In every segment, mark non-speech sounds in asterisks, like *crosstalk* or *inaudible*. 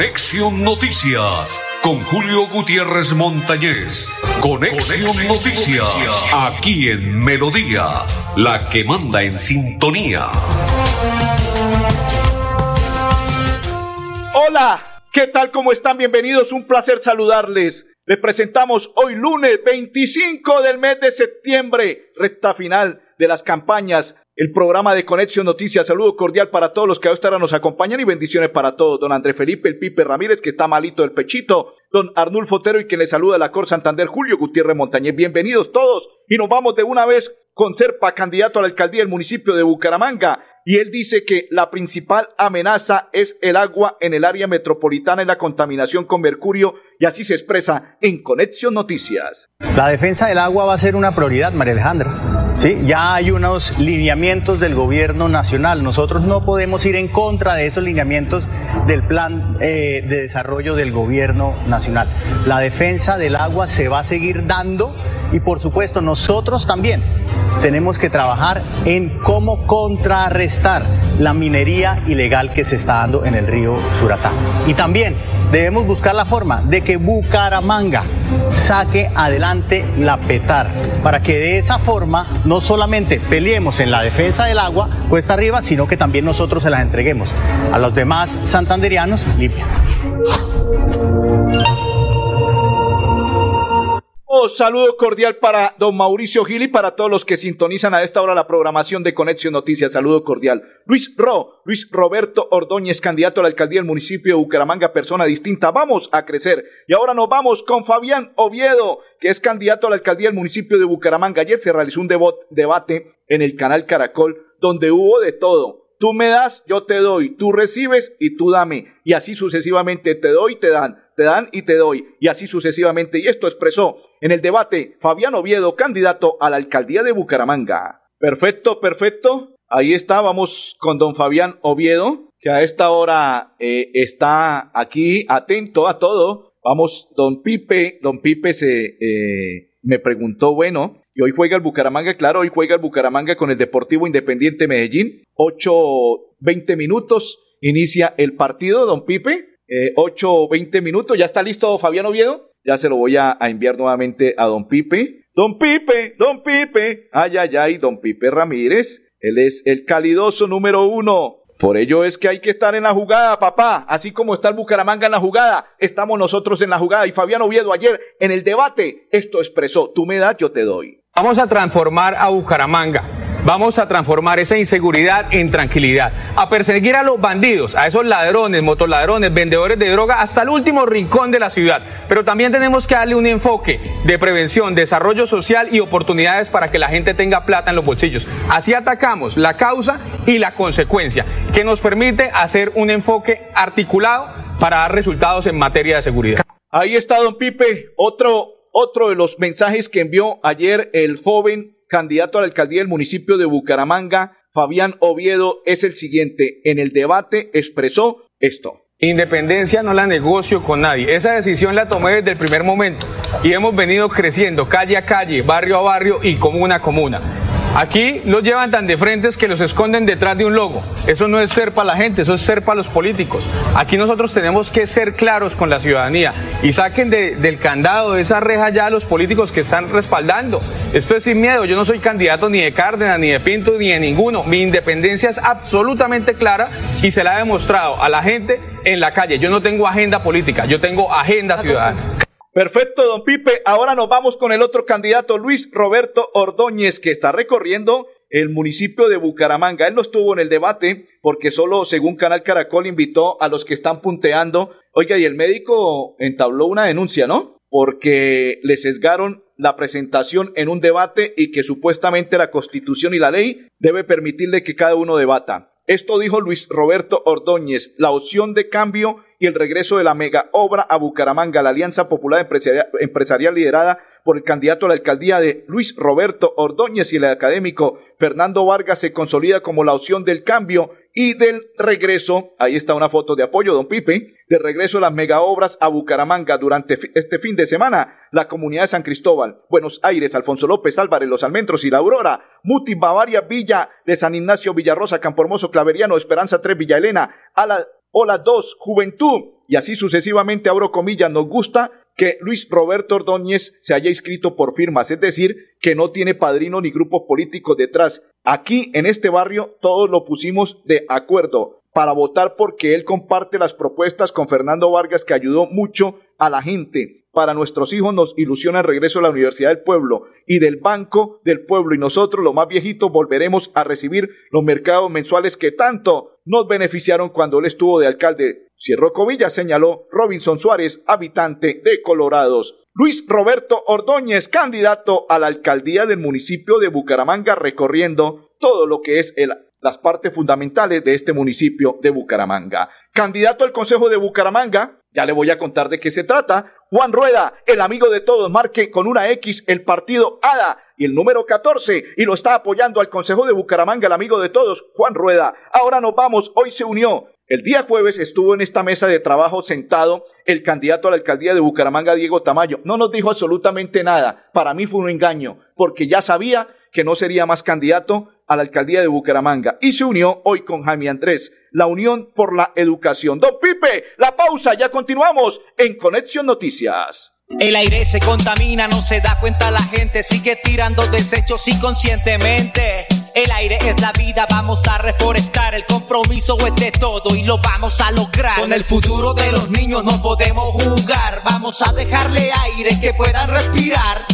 Conexión Noticias con Julio Gutiérrez Montañez. Conexión, Noticias, aquí en Melodía, la que manda en sintonía. Hola, ¿qué tal? ¿Cómo están? Bienvenidos, un placer saludarles. Les presentamos hoy lunes 25 del mes de septiembre, recta final de las campañas el programa de Conexión Noticias. Saludo cordial para todos los que a esta nos acompañan y bendiciones para todos. Don André Felipe El Pipe Ramírez, que está malito del pechito. Don Arnulfo Otero y que le saluda la Cor Santander, Julio Gutiérrez Montañez. Bienvenidos todos y nos vamos de una vez con Serpa, candidato a la alcaldía del municipio de Bucaramanga y él dice que la principal amenaza es el agua en el área metropolitana y la contaminación con mercurio y así se expresa en Conexión Noticias. La defensa del agua va a ser una prioridad, María Alejandra. Sí, ya hay unos lineamientos del gobierno nacional. Nosotros no podemos ir en contra de esos lineamientos del plan eh, de desarrollo del gobierno nacional. La defensa del agua se va a seguir dando y por supuesto nosotros también tenemos que trabajar en cómo contrarrestar la minería ilegal que se está dando en el río Suratá. Y también debemos buscar la forma de que Bucaramanga saque adelante la PETAR, para que de esa forma no solamente peleemos en la defensa del agua cuesta arriba, sino que también nosotros se las entreguemos a los demás santanderianos saludo cordial para don Mauricio Gil y para todos los que sintonizan a esta hora la programación de Conexión Noticias. Saludo cordial. Luis Ro, Luis Roberto Ordóñez, candidato a la alcaldía del municipio de Bucaramanga, persona distinta. Vamos a crecer. Y ahora nos vamos con Fabián Oviedo, que es candidato a la alcaldía del municipio de Bucaramanga. Ayer se realizó un debate en el canal Caracol donde hubo de todo Tú me das, yo te doy, tú recibes y tú dame. Y así sucesivamente te doy, te dan, te dan y te doy. Y así sucesivamente. Y esto expresó en el debate Fabián Oviedo, candidato a la alcaldía de Bucaramanga. Perfecto, perfecto. Ahí está, vamos con don Fabián Oviedo, que a esta hora eh, está aquí atento a todo. Vamos, don Pipe, don Pipe se eh, me preguntó, bueno, y hoy juega el Bucaramanga, claro, hoy juega el Bucaramanga con el Deportivo Independiente Medellín. 8.20 minutos inicia el partido, don Pipe. Eh, 8.20 minutos, ya está listo Fabián Oviedo. Ya se lo voy a, enviar nuevamente a don Pipe. Don Pipe, don Pipe. Ay, ay, ay, don Pipe Ramírez. Él es el calidoso número uno. Por ello es que hay que estar en la jugada, papá. Así como está el Bucaramanga en la jugada, estamos nosotros en la jugada. Y Fabián Oviedo ayer en el debate esto expresó, tú me das, yo te doy. Vamos a transformar a Bucaramanga. Vamos a transformar esa inseguridad en tranquilidad. A perseguir a los bandidos, a esos ladrones, motoladrones, vendedores de droga, hasta el último rincón de la ciudad. Pero también tenemos que darle un enfoque de prevención, desarrollo social y oportunidades para que la gente tenga plata en los bolsillos. Así atacamos la causa y la consecuencia, que nos permite hacer un enfoque articulado para dar resultados en materia de seguridad. Ahí está, don Pipe, otro otro de los mensajes que envió ayer el joven candidato a la alcaldía del municipio de Bucaramanga, Fabián Oviedo, es el siguiente. En el debate expresó esto. Independencia no la negocio con nadie. Esa decisión la tomé desde el primer momento y hemos venido creciendo calle a calle, barrio a barrio y comuna a comuna. Aquí los llevan tan de frentes que los esconden detrás de un logo. Eso no es ser para la gente, eso es ser para los políticos. Aquí nosotros tenemos que ser claros con la ciudadanía y saquen del candado, de esa reja ya a los políticos que están respaldando. Esto es sin miedo. Yo no soy candidato ni de Cárdenas, ni de Pinto, ni de ninguno. Mi independencia es absolutamente clara y se la he demostrado a la gente en la calle. Yo no tengo agenda política, yo tengo agenda ciudadana. Perfecto, don Pipe. Ahora nos vamos con el otro candidato, Luis Roberto Ordóñez, que está recorriendo el municipio de Bucaramanga. Él no estuvo en el debate porque solo, según Canal Caracol, invitó a los que están punteando. Oiga, y el médico entabló una denuncia, ¿no? Porque le sesgaron la presentación en un debate y que supuestamente la constitución y la ley debe permitirle que cada uno debata. Esto dijo Luis Roberto Ordóñez, la opción de cambio y el regreso de la mega obra a Bucaramanga, la Alianza Popular Empresarial, liderada por el candidato a la alcaldía de Luis Roberto Ordóñez y el académico Fernando Vargas se consolida como la opción del cambio y del regreso, ahí está una foto de apoyo, don Pipe, de regreso de las mega obras a Bucaramanga durante este fin de semana, la comunidad de San Cristóbal, Buenos Aires, Alfonso López Álvarez, Los Almendros y La Aurora, Muti, Bavaria, Villa de San Ignacio, Villarrosa, Campo Hermoso, Claveriano, Esperanza 3, Villa Elena, Hola 2, Juventud. Y así sucesivamente, abro comillas, nos gusta que Luis Roberto Ordóñez se haya inscrito por firmas, es decir, que no tiene padrino ni grupo político detrás. Aquí en este barrio todos lo pusimos de acuerdo para votar porque él comparte las propuestas con Fernando Vargas que ayudó mucho a la gente para nuestros hijos nos ilusiona el regreso a la Universidad del Pueblo y del Banco del Pueblo y nosotros, los más viejitos, volveremos a recibir los mercados mensuales que tanto nos beneficiaron cuando él estuvo de alcalde. Cierro comillas, señaló Robinson Suárez, habitante de Colorados. Luis Roberto Ordóñez, candidato a la alcaldía del municipio de Bucaramanga, recorriendo todo lo que es el las partes fundamentales de este municipio de Bucaramanga. Candidato al Consejo de Bucaramanga, ya le voy a contar de qué se trata. Juan Rueda, el amigo de todos, marque con una X el partido ADA y el número 14 y lo está apoyando al Consejo de Bucaramanga, el amigo de todos, Juan Rueda. Ahora nos vamos, hoy se unió. El día jueves estuvo en esta mesa de trabajo sentado el candidato a la alcaldía de Bucaramanga, Diego Tamayo. No nos dijo absolutamente nada. Para mí fue un engaño, porque ya sabía que no sería más candidato a la alcaldía de Bucaramanga y se unió hoy con Jaime Andrés, la Unión por la Educación. Don Pipe, la pausa, ya continuamos en Conexión Noticias. El aire se contamina, no se da cuenta la gente, sigue tirando desechos inconscientemente. El aire es la vida, vamos a reforestar, el compromiso es de todo y lo vamos a lograr. Con el futuro de los niños no podemos jugar, vamos a dejarle aire que puedan respirar.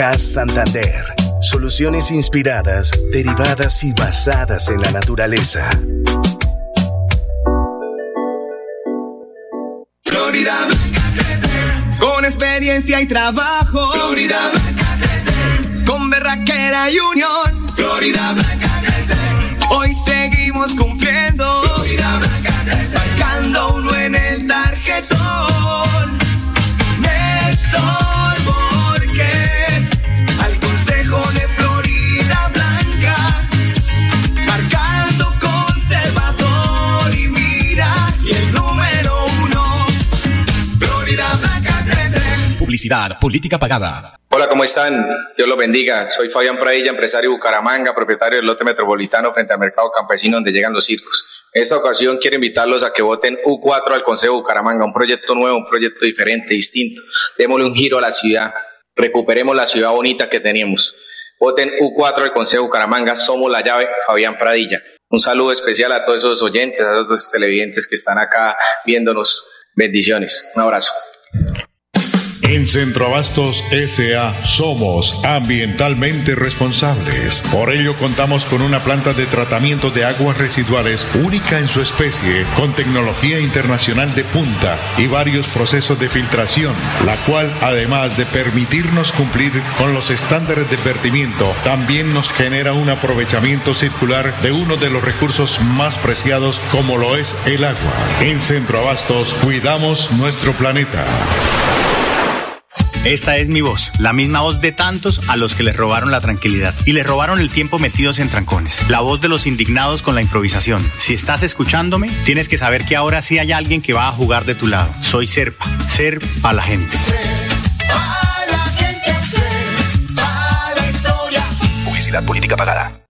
CAS Santander. Soluciones inspiradas, derivadas y basadas en la naturaleza. Florida Con experiencia y trabajo. Florida Con berraquera y unión. Florida Hoy seguimos cumpliendo. Florida Sacando uno en el tarjetón. Néstor. Publicidad, política pagada. Hola, ¿cómo están? Dios los bendiga. Soy Fabián Pradilla, empresario de Bucaramanga, propietario del lote metropolitano frente al mercado campesino donde llegan los circos. En esta ocasión quiero invitarlos a que voten U4 al Consejo Bucaramanga, un proyecto nuevo, un proyecto diferente, distinto. Démosle un giro a la ciudad, recuperemos la ciudad bonita que teníamos. Voten U4 al Consejo Bucaramanga, somos la llave, Fabián Pradilla. Un saludo especial a todos esos oyentes, a todos los televidentes que están acá viéndonos. Bendiciones. Un abrazo. En Centroabastos SA somos ambientalmente responsables. Por ello contamos con una planta de tratamiento de aguas residuales única en su especie, con tecnología internacional de punta y varios procesos de filtración, la cual además de permitirnos cumplir con los estándares de vertimiento, también nos genera un aprovechamiento circular de uno de los recursos más preciados como lo es el agua. En Centroabastos cuidamos nuestro planeta. Esta es mi voz, la misma voz de tantos a los que les robaron la tranquilidad y les robaron el tiempo metidos en trancones. La voz de los indignados con la improvisación. Si estás escuchándome, tienes que saber que ahora sí hay alguien que va a jugar de tu lado. Soy Serpa, Ser para la gente. Publicidad política pagada.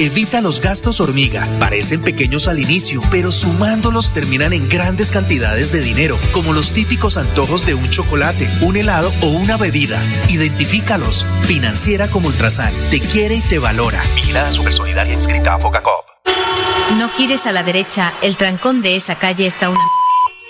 Evita los gastos hormiga. Parecen pequeños al inicio, pero sumándolos terminan en grandes cantidades de dinero, como los típicos antojos de un chocolate, un helado o una bebida. Identifícalos. Financiera como Ultrasan. Te quiere y te valora. Vigilada Supersolidaria inscrita a Focacop. No gires a la derecha, el trancón de esa calle está una...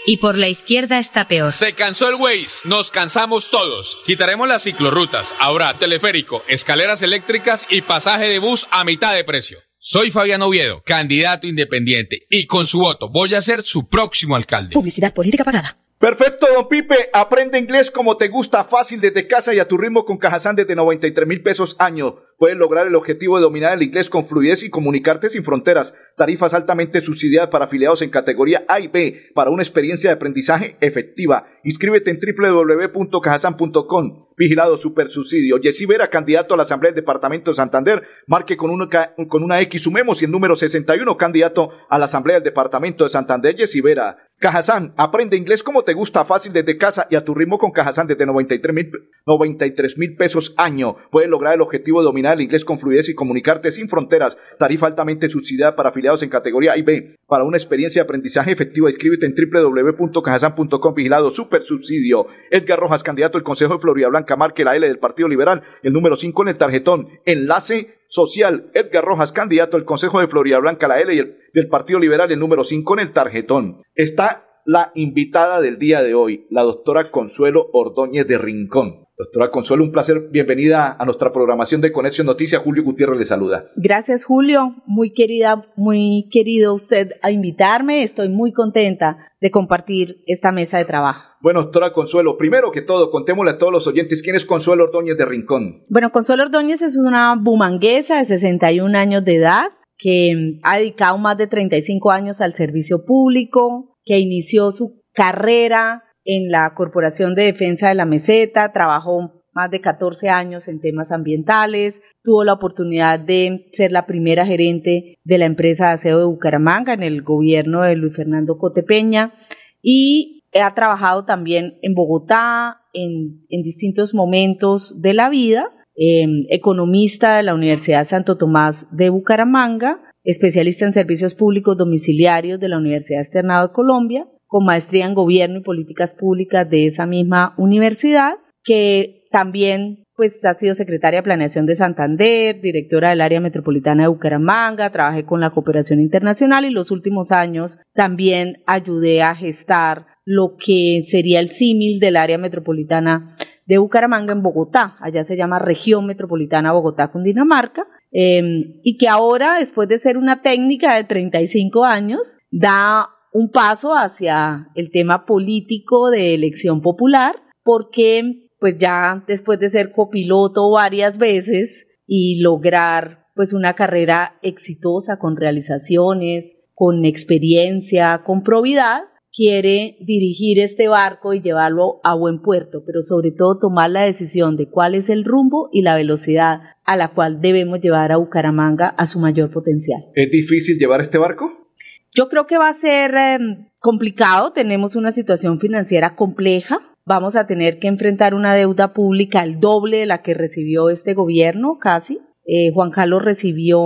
Y por la izquierda está peor. Se cansó el Waze, nos cansamos todos. Quitaremos las ciclorrutas, ahora teleférico, escaleras eléctricas y pasaje de bus a mitad de precio. Soy Fabián Oviedo, candidato independiente, y con su voto voy a ser su próximo alcalde. Publicidad política pagada. Perfecto, don Pipe. Aprende inglés como te gusta, fácil desde casa y a tu ritmo con Cajazán desde 93 mil pesos año. Puedes lograr el objetivo de dominar el inglés con fluidez y comunicarte sin fronteras. Tarifas altamente subsidiadas para afiliados en categoría A y B para una experiencia de aprendizaje efectiva. Inscríbete en www.cajazán.com. Vigilado Super Subsidio. Jessy Vera, candidato a la Asamblea del Departamento de Santander. Marque con una, con una X, sumemos y el número 61, candidato a la Asamblea del Departamento de Santander. Jessy Vera. Cajazán, aprende inglés como te gusta, fácil desde casa y a tu ritmo con Cajazán desde 93 mil 93 pesos año. Puedes lograr el objetivo de dominar el inglés con fluidez y comunicarte sin fronteras. Tarifa altamente subsidiada para afiliados en categoría A y B. Para una experiencia de aprendizaje efectiva, inscríbete en www.cajazán.com. Vigilado Super Subsidio. Edgar Rojas, candidato al Consejo de Florida Blanca, marque la L del Partido Liberal, el número 5 en el tarjetón. Enlace social. Edgar Rojas, candidato al Consejo de Florida Blanca, la L y el, del Partido Liberal, el número 5 en el tarjetón. Está la invitada del día de hoy, la doctora Consuelo Ordóñez de Rincón. Doctora Consuelo, un placer. Bienvenida a nuestra programación de Conexión Noticias. Julio Gutiérrez le saluda. Gracias, Julio. Muy querida, muy querido usted a invitarme. Estoy muy contenta de compartir esta mesa de trabajo. Bueno, doctora Consuelo, primero que todo, contémosle a todos los oyentes quién es Consuelo Ordóñez de Rincón. Bueno, Consuelo Ordóñez es una bumanguesa de 61 años de edad que ha dedicado más de 35 años al servicio público, que inició su carrera en la Corporación de Defensa de la Meseta, trabajó más de 14 años en temas ambientales, tuvo la oportunidad de ser la primera gerente de la empresa de aseo de Bucaramanga en el gobierno de Luis Fernando Cotepeña y ha trabajado también en Bogotá en, en distintos momentos de la vida, eh, economista de la Universidad Santo Tomás de Bucaramanga, especialista en servicios públicos domiciliarios de la Universidad Externado de Colombia, con maestría en gobierno y políticas públicas de esa misma universidad, que también pues ha sido secretaria de Planeación de Santander, directora del área metropolitana de Bucaramanga, trabajé con la cooperación internacional y los últimos años también ayudé a gestar lo que sería el símil del área metropolitana de Bucaramanga en Bogotá, allá se llama Región Metropolitana Bogotá-Cundinamarca, eh, y que ahora, después de ser una técnica de 35 años, da un paso hacia el tema político de elección popular, porque pues ya después de ser copiloto varias veces y lograr pues una carrera exitosa con realizaciones, con experiencia, con probidad, quiere dirigir este barco y llevarlo a buen puerto, pero sobre todo tomar la decisión de cuál es el rumbo y la velocidad a la cual debemos llevar a Bucaramanga a su mayor potencial. ¿Es difícil llevar este barco? Yo creo que va a ser eh, complicado, tenemos una situación financiera compleja, vamos a tener que enfrentar una deuda pública el doble de la que recibió este gobierno, casi. Eh, Juan Carlos recibió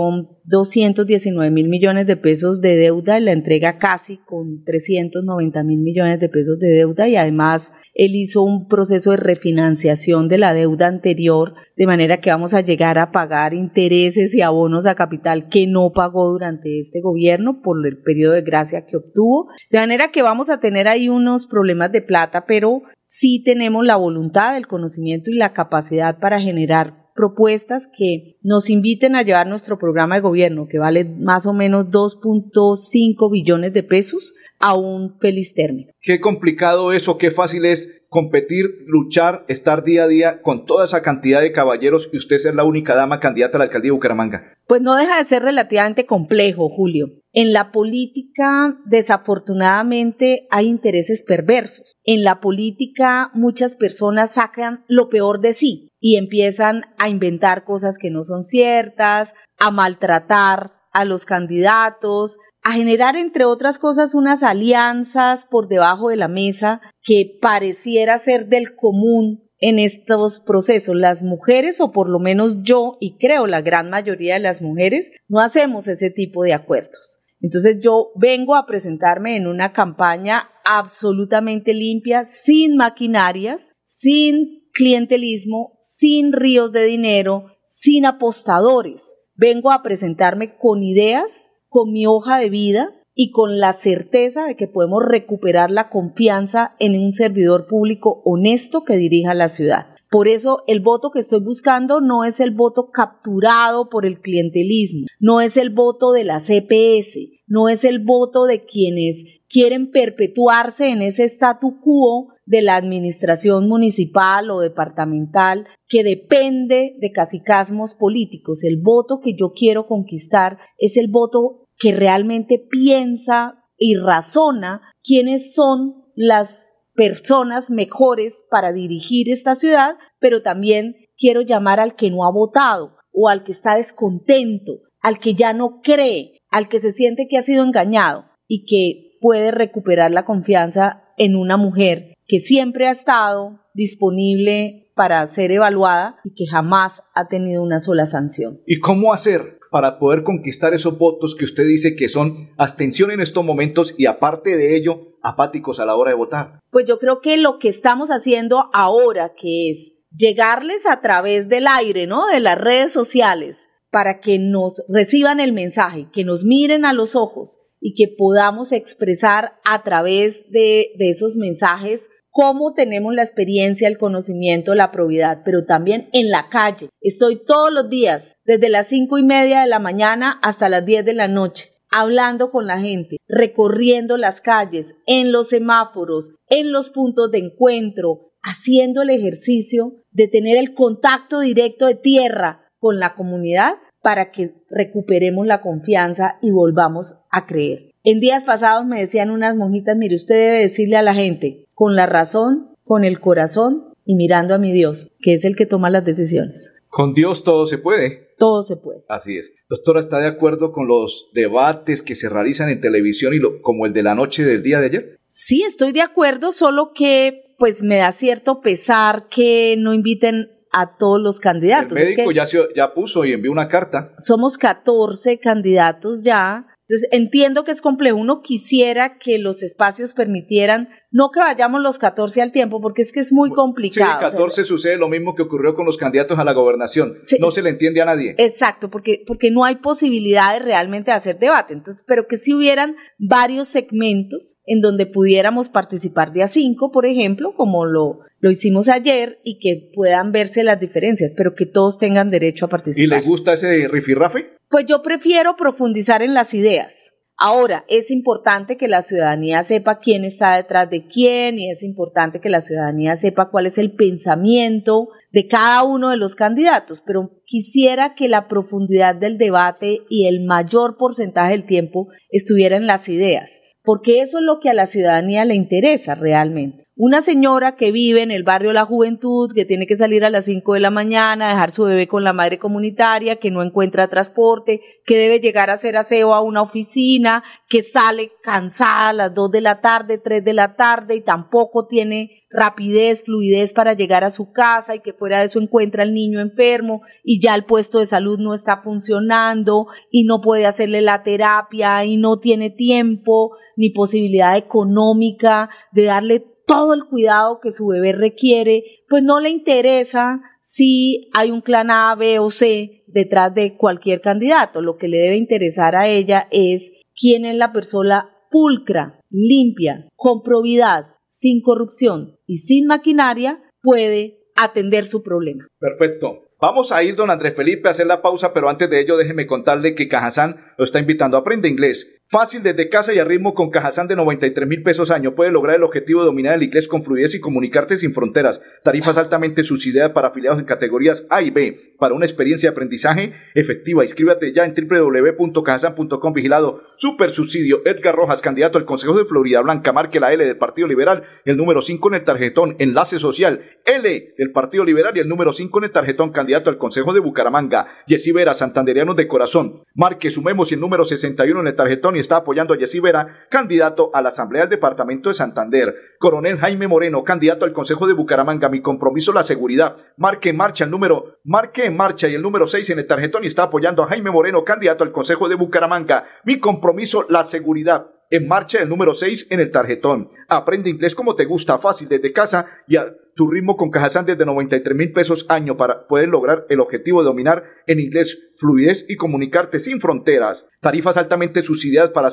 219 mil millones de pesos de deuda y la entrega casi con 390 mil millones de pesos de deuda y además él hizo un proceso de refinanciación de la deuda anterior de manera que vamos a llegar a pagar intereses y abonos a capital que no pagó durante este gobierno por el periodo de gracia que obtuvo. De manera que vamos a tener ahí unos problemas de plata, pero sí tenemos la voluntad, el conocimiento y la capacidad para generar propuestas que nos inviten a llevar nuestro programa de gobierno, que vale más o menos 2.5 billones de pesos, a un feliz término. Qué complicado eso, qué fácil es competir, luchar, estar día a día con toda esa cantidad de caballeros y usted ser la única dama candidata a la alcaldía de Bucaramanga. Pues no deja de ser relativamente complejo, Julio. En la política, desafortunadamente, hay intereses perversos. En la política, muchas personas sacan lo peor de sí y empiezan a inventar cosas que no son ciertas, a maltratar a los candidatos, a generar, entre otras cosas, unas alianzas por debajo de la mesa que pareciera ser del común en estos procesos. Las mujeres, o por lo menos yo, y creo la gran mayoría de las mujeres, no hacemos ese tipo de acuerdos. Entonces yo vengo a presentarme en una campaña absolutamente limpia, sin maquinarias, sin clientelismo, sin ríos de dinero, sin apostadores. Vengo a presentarme con ideas, con mi hoja de vida, y con la certeza de que podemos recuperar la confianza en un servidor público honesto que dirija la ciudad. Por eso el voto que estoy buscando no es el voto capturado por el clientelismo, no es el voto de la CPS, no es el voto de quienes quieren perpetuarse en ese statu quo de la administración municipal o departamental que depende de casicasmos políticos. El voto que yo quiero conquistar es el voto que realmente piensa y razona quiénes son las personas mejores para dirigir esta ciudad, pero también quiero llamar al que no ha votado o al que está descontento, al que ya no cree, al que se siente que ha sido engañado y que puede recuperar la confianza en una mujer que siempre ha estado disponible para ser evaluada y que jamás ha tenido una sola sanción. ¿Y cómo hacer para poder conquistar esos votos que usted dice que son abstención en estos momentos y aparte de ello, apáticos a la hora de votar? Pues yo creo que lo que estamos haciendo ahora, que es llegarles a través del aire, ¿no? De las redes sociales, para que nos reciban el mensaje, que nos miren a los ojos y que podamos expresar a través de, de esos mensajes cómo tenemos la experiencia, el conocimiento, la probidad, pero también en la calle. Estoy todos los días, desde las cinco y media de la mañana hasta las diez de la noche, hablando con la gente, recorriendo las calles, en los semáforos, en los puntos de encuentro, haciendo el ejercicio de tener el contacto directo de tierra con la comunidad para que recuperemos la confianza y volvamos a creer. En días pasados me decían unas monjitas, mire, usted debe decirle a la gente, con la razón, con el corazón y mirando a mi Dios, que es el que toma las decisiones. Con Dios todo se puede. Todo se puede. Así es. Doctora, ¿está de acuerdo con los debates que se realizan en televisión y lo, como el de la noche del día de ayer? Sí, estoy de acuerdo, solo que pues me da cierto pesar que no inviten a todos los candidatos. El médico ya, se, ya puso y envió una carta. Somos 14 candidatos ya. Entonces entiendo que es complejo. Uno quisiera que los espacios permitieran no que vayamos los 14 al tiempo, porque es que es muy complicado. Sí, 14 sucede lo mismo que ocurrió con los candidatos a la gobernación. no se le entiende a nadie. Exacto, porque, porque no hay posibilidad de realmente hacer debate. Entonces, pero que si hubieran varios segmentos en donde pudiéramos participar de a cinco, por ejemplo, como lo, lo hicimos ayer, y que puedan verse las diferencias, pero que todos tengan derecho a participar. ¿Y le gusta ese rifirrafe? Pues yo prefiero profundizar en las ideas. Ahora, es importante que la ciudadanía sepa quién está detrás de quién y es importante que la ciudadanía sepa cuál es el pensamiento de cada uno de los candidatos, pero quisiera que la profundidad del debate y el mayor porcentaje del tiempo estuviera en las ideas, porque eso es lo que a la ciudadanía le interesa realmente. Una señora que vive en el barrio La Juventud, que tiene que salir a las 5 de la mañana, dejar su bebé con la madre comunitaria, que no encuentra transporte, que debe llegar a hacer aseo a una oficina, que sale cansada a las 2 de la tarde, 3 de la tarde y tampoco tiene rapidez, fluidez para llegar a su casa y que fuera de eso encuentra al niño enfermo y ya el puesto de salud no está funcionando y no puede hacerle la terapia y no tiene tiempo ni posibilidad económica de darle todo el cuidado que su bebé requiere, pues no le interesa si hay un clan A, B o C detrás de cualquier candidato. Lo que le debe interesar a ella es quién es la persona pulcra, limpia, con probidad, sin corrupción y sin maquinaria, puede atender su problema. Perfecto. Vamos a ir, don Andrés Felipe, a hacer la pausa, pero antes de ello déjeme contarle que Cajazán lo está invitando a aprender inglés. Fácil desde casa y a ritmo con Cajazán de 93 mil pesos año. Puede lograr el objetivo de dominar el inglés con fluidez y comunicarte sin fronteras. Tarifas altamente subsidiadas para afiliados en categorías A y B. Para una experiencia de aprendizaje efectiva. Inscríbete ya en www.cajazán.com. Vigilado. Super subsidio. Edgar Rojas, candidato al Consejo de Florida Blanca. Marque la L del Partido Liberal. El número 5 en el tarjetón. Enlace social. L del Partido Liberal y el número 5 en el tarjetón. Candidato al Consejo de Bucaramanga. Yesí Vera, Santanderianos de Corazón. Marque, sumemos y el número 61 en el tarjetón y está apoyando a Jessy Vera, candidato a la Asamblea del Departamento de Santander. Coronel Jaime Moreno, candidato al Consejo de Bucaramanga. Mi compromiso, la seguridad. Marque en marcha el número, marque en marcha y el número 6 en el tarjetón y está apoyando a Jaime Moreno, candidato al Consejo de Bucaramanga. Mi compromiso, la seguridad. En marcha el número 6 en el tarjetón. Aprende inglés como te gusta, fácil desde casa y a tu ritmo con Cajazán desde 93 mil pesos año para poder lograr el objetivo de dominar en inglés fluidez y comunicarte sin fronteras. Tarifas altamente subsidiadas para,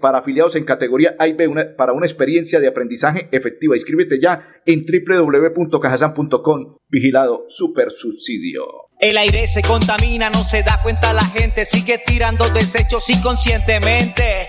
para afiliados en categoría A y B para una experiencia de aprendizaje efectiva. Inscríbete ya en www.cajazán.com. Vigilado Super Subsidio. El aire se contamina, no se da cuenta la gente, sigue tirando desechos inconscientemente.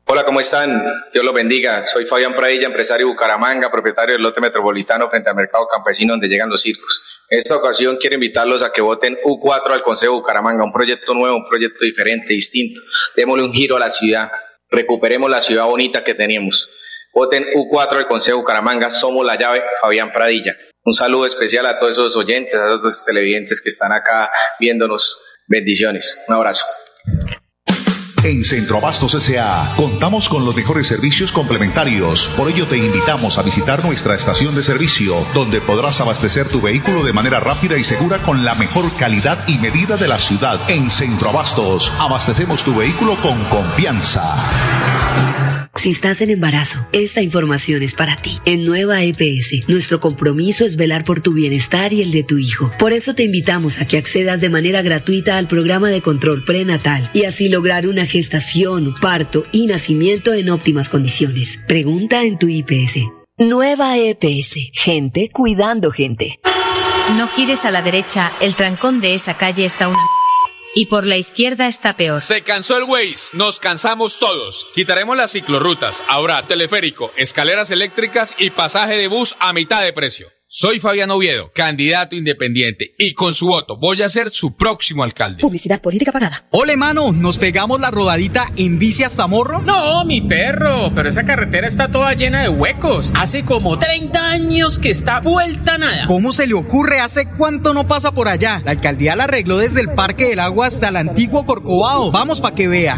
Hola, ¿cómo están? Dios los bendiga. Soy Fabián Pradilla, empresario de Bucaramanga, propietario del lote metropolitano frente al mercado campesino donde llegan los circos. En esta ocasión quiero invitarlos a que voten U4 al Consejo de Bucaramanga, un proyecto nuevo, un proyecto diferente, distinto. Démosle un giro a la ciudad, recuperemos la ciudad bonita que teníamos. Voten U4 al Consejo de Bucaramanga, somos la llave, Fabián Pradilla. Un saludo especial a todos esos oyentes, a todos los televidentes que están acá viéndonos. Bendiciones. Un abrazo. En Centroabastos S.A. contamos con los mejores servicios complementarios. Por ello te invitamos a visitar nuestra estación de servicio, donde podrás abastecer tu vehículo de manera rápida y segura con la mejor calidad y medida de la ciudad. En Centroabastos, abastecemos tu vehículo con confianza. Si estás en embarazo, esta información es para ti. En Nueva EPS, nuestro compromiso es velar por tu bienestar y el de tu hijo. Por eso te invitamos a que accedas de manera gratuita al programa de control prenatal y así lograr una gestación, parto y nacimiento en óptimas condiciones. Pregunta en tu IPS. Nueva EPS, gente cuidando gente. No gires a la derecha, el trancón de esa calle está una... Y por la izquierda está peor. Se cansó el Waze, nos cansamos todos. Quitaremos las ciclorrutas, ahora teleférico, escaleras eléctricas y pasaje de bus a mitad de precio. Soy Fabián Oviedo, candidato independiente, y con su voto voy a ser su próximo alcalde. Publicidad política pagada. Ole, mano, ¿nos pegamos la rodadita en bici hasta Morro? No, mi perro, pero esa carretera está toda llena de huecos. Hace como 30 años que está vuelta nada. ¿Cómo se le ocurre? ¿Hace cuánto no pasa por allá? La alcaldía la arregló desde el Parque del Agua hasta el antiguo Corcovado. Vamos pa' que vea.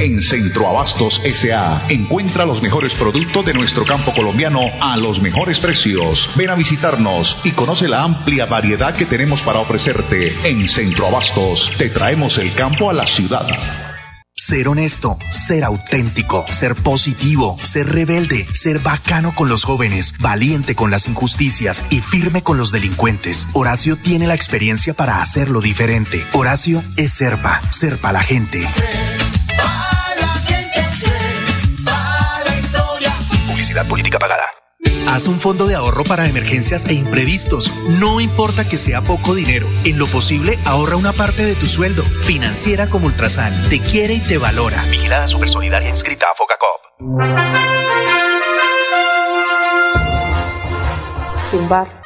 En Centroabastos S.A. encuentra los mejores productos de nuestro campo colombiano a los mejores precios. Ven a visitarnos y conoce la amplia variedad que tenemos para ofrecerte. En Centroabastos te traemos el campo a la ciudad. Ser honesto, ser auténtico, ser positivo, ser rebelde, ser bacano con los jóvenes, valiente con las injusticias y firme con los delincuentes. Horacio tiene la experiencia para hacerlo diferente. Horacio es Serpa, Serpa la gente. Política pagada. Haz un fondo de ahorro para emergencias e imprevistos. No importa que sea poco dinero. En lo posible, ahorra una parte de tu sueldo. Financiera como Ultrasan. Te quiere y te valora. Vigilada Supersolidaria inscrita a. Tumbar.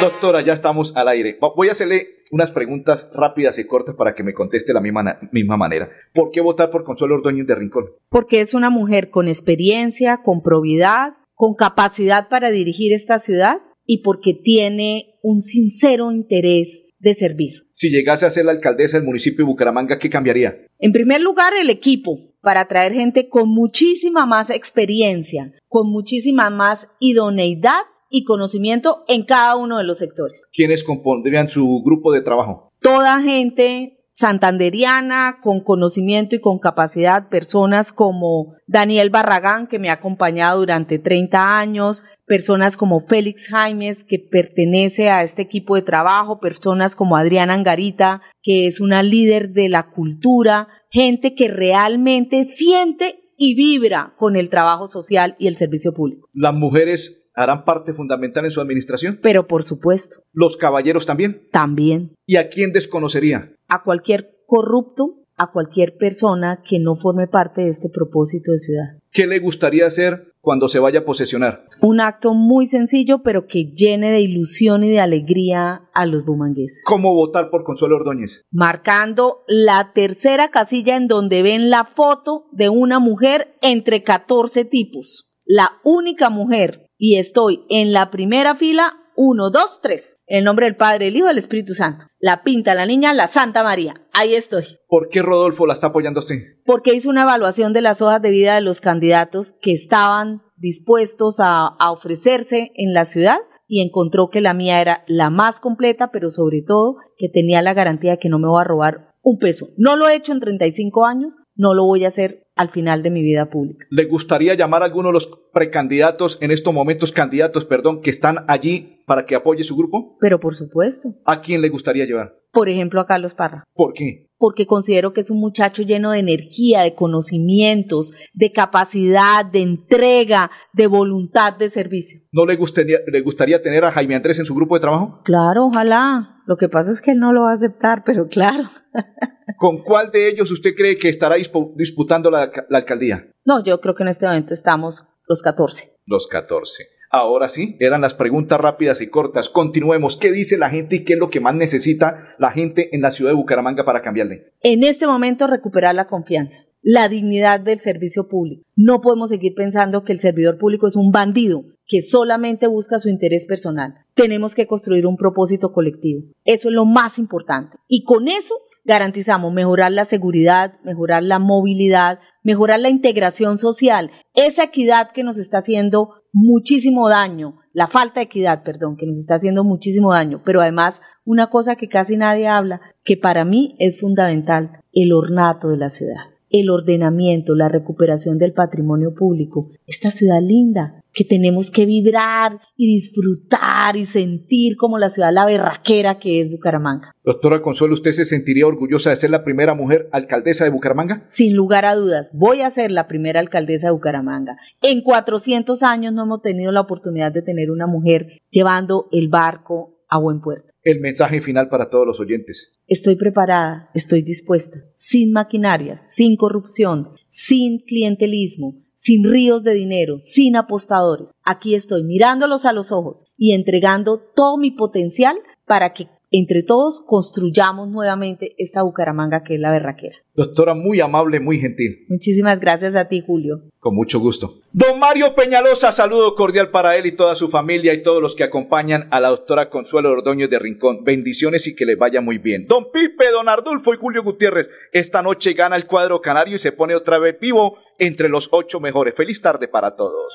Doctora, ya estamos al aire. Voy a hacerle unas preguntas rápidas y cortas para que me conteste de la misma, misma manera. ¿Por qué votar por Consuelo Ordóñez de Rincón? Porque es una mujer con experiencia, con probidad, con capacidad para dirigir esta ciudad y porque tiene un sincero interés de de servir. Si llegase a ser la alcaldesa del municipio de Bucaramanga, ¿qué cambiaría? En primer lugar, el equipo, para traer gente con muchísima más experiencia, con muchísima más idoneidad y conocimiento en cada uno de los sectores. ¿Quiénes compondrían su grupo de trabajo? Toda gente santanderiana, con conocimiento y con capacidad, personas como Daniel Barragán, que me ha acompañado durante 30 años, personas como Félix Jaimes, que pertenece a este equipo de trabajo, personas como Adriana Angarita, que es una líder de la cultura, gente que realmente siente y vibra con el trabajo social y el servicio público. Las mujeres harán parte fundamental en su administración. Pero por supuesto. Los caballeros también. También. ¿Y a quién desconocería? A cualquier corrupto, a cualquier persona que no forme parte de este propósito de ciudad. ¿Qué le gustaría hacer cuando se vaya a posesionar? Un acto muy sencillo, pero que llene de ilusión y de alegría a los bumangueses. ¿Cómo votar por Consuelo Ordóñez? Marcando la tercera casilla en donde ven la foto de una mujer entre 14 tipos. La única mujer y estoy en la primera fila, uno, dos, tres. El nombre del Padre, el Hijo, del Espíritu Santo. La pinta la niña, la Santa María. Ahí estoy. ¿Por qué Rodolfo la está apoyando usted? Porque hizo una evaluación de las hojas de vida de los candidatos que estaban dispuestos a, a ofrecerse en la ciudad y encontró que la mía era la más completa, pero sobre todo que tenía la garantía de que no me voy a robar un peso. No lo he hecho en 35 años, no lo voy a hacer al final de mi vida pública. ¿Le gustaría llamar a alguno de los precandidatos en estos momentos, candidatos, perdón, que están allí para que apoye su grupo? Pero por supuesto. ¿A quién le gustaría llevar? Por ejemplo, a Carlos Parra. ¿Por qué? Porque considero que es un muchacho lleno de energía, de conocimientos, de capacidad, de entrega, de voluntad de servicio. ¿No le gustaría, le gustaría tener a Jaime Andrés en su grupo de trabajo? Claro, ojalá. Lo que pasa es que él no lo va a aceptar, pero claro. *laughs* ¿Con cuál de ellos usted cree que estará disputando la, la, alcaldía? No, yo creo que en este momento estamos los 14. Los 14. Ahora sí, eran las preguntas rápidas y cortas. Continuemos. ¿Qué dice la gente y qué es lo que más necesita la gente en la ciudad de Bucaramanga para cambiarle? En este momento recuperar la confianza, la dignidad del servicio público. No podemos seguir pensando que el servidor público es un bandido que solamente busca su interés personal. Tenemos que construir un propósito colectivo. Eso es lo más importante. Y con eso garantizamos mejorar la seguridad, mejorar la movilidad, mejorar la integración social, esa equidad que nos está haciendo muchísimo daño, la falta de equidad, perdón, que nos está haciendo muchísimo daño, pero además una cosa que casi nadie habla, que para mí es fundamental, el ornato de la ciudad el ordenamiento, la recuperación del patrimonio público. Esta ciudad linda, que tenemos que vibrar y disfrutar y sentir como la ciudad la berraquera que es Bucaramanga. Doctora Consuelo, ¿usted se sentiría orgullosa de ser la primera mujer alcaldesa de Bucaramanga? Sin lugar a dudas, voy a ser la primera alcaldesa de Bucaramanga. En 400 años no hemos tenido la oportunidad de tener una mujer llevando el barco a buen puerto. El mensaje final para todos los oyentes. Estoy preparada, estoy dispuesta, sin maquinarias, sin corrupción, sin clientelismo, sin ríos de dinero, sin apostadores. Aquí estoy mirándolos a los ojos y entregando todo mi potencial para que entre todos construyamos nuevamente esta Bucaramanga que es la berraquera. Doctora, muy amable, muy gentil. Muchísimas gracias a ti, Julio. Con mucho gusto. Don Mario Peñalosa, saludo cordial para él y toda su familia y todos los que acompañan a la doctora Consuelo Ordóñez de Rincón. Bendiciones y que les vaya muy bien. Don Pipe, don Ardulfo y Julio Gutiérrez, esta noche gana el cuadro canario y se pone otra vez vivo entre los ocho mejores. Feliz tarde para todos.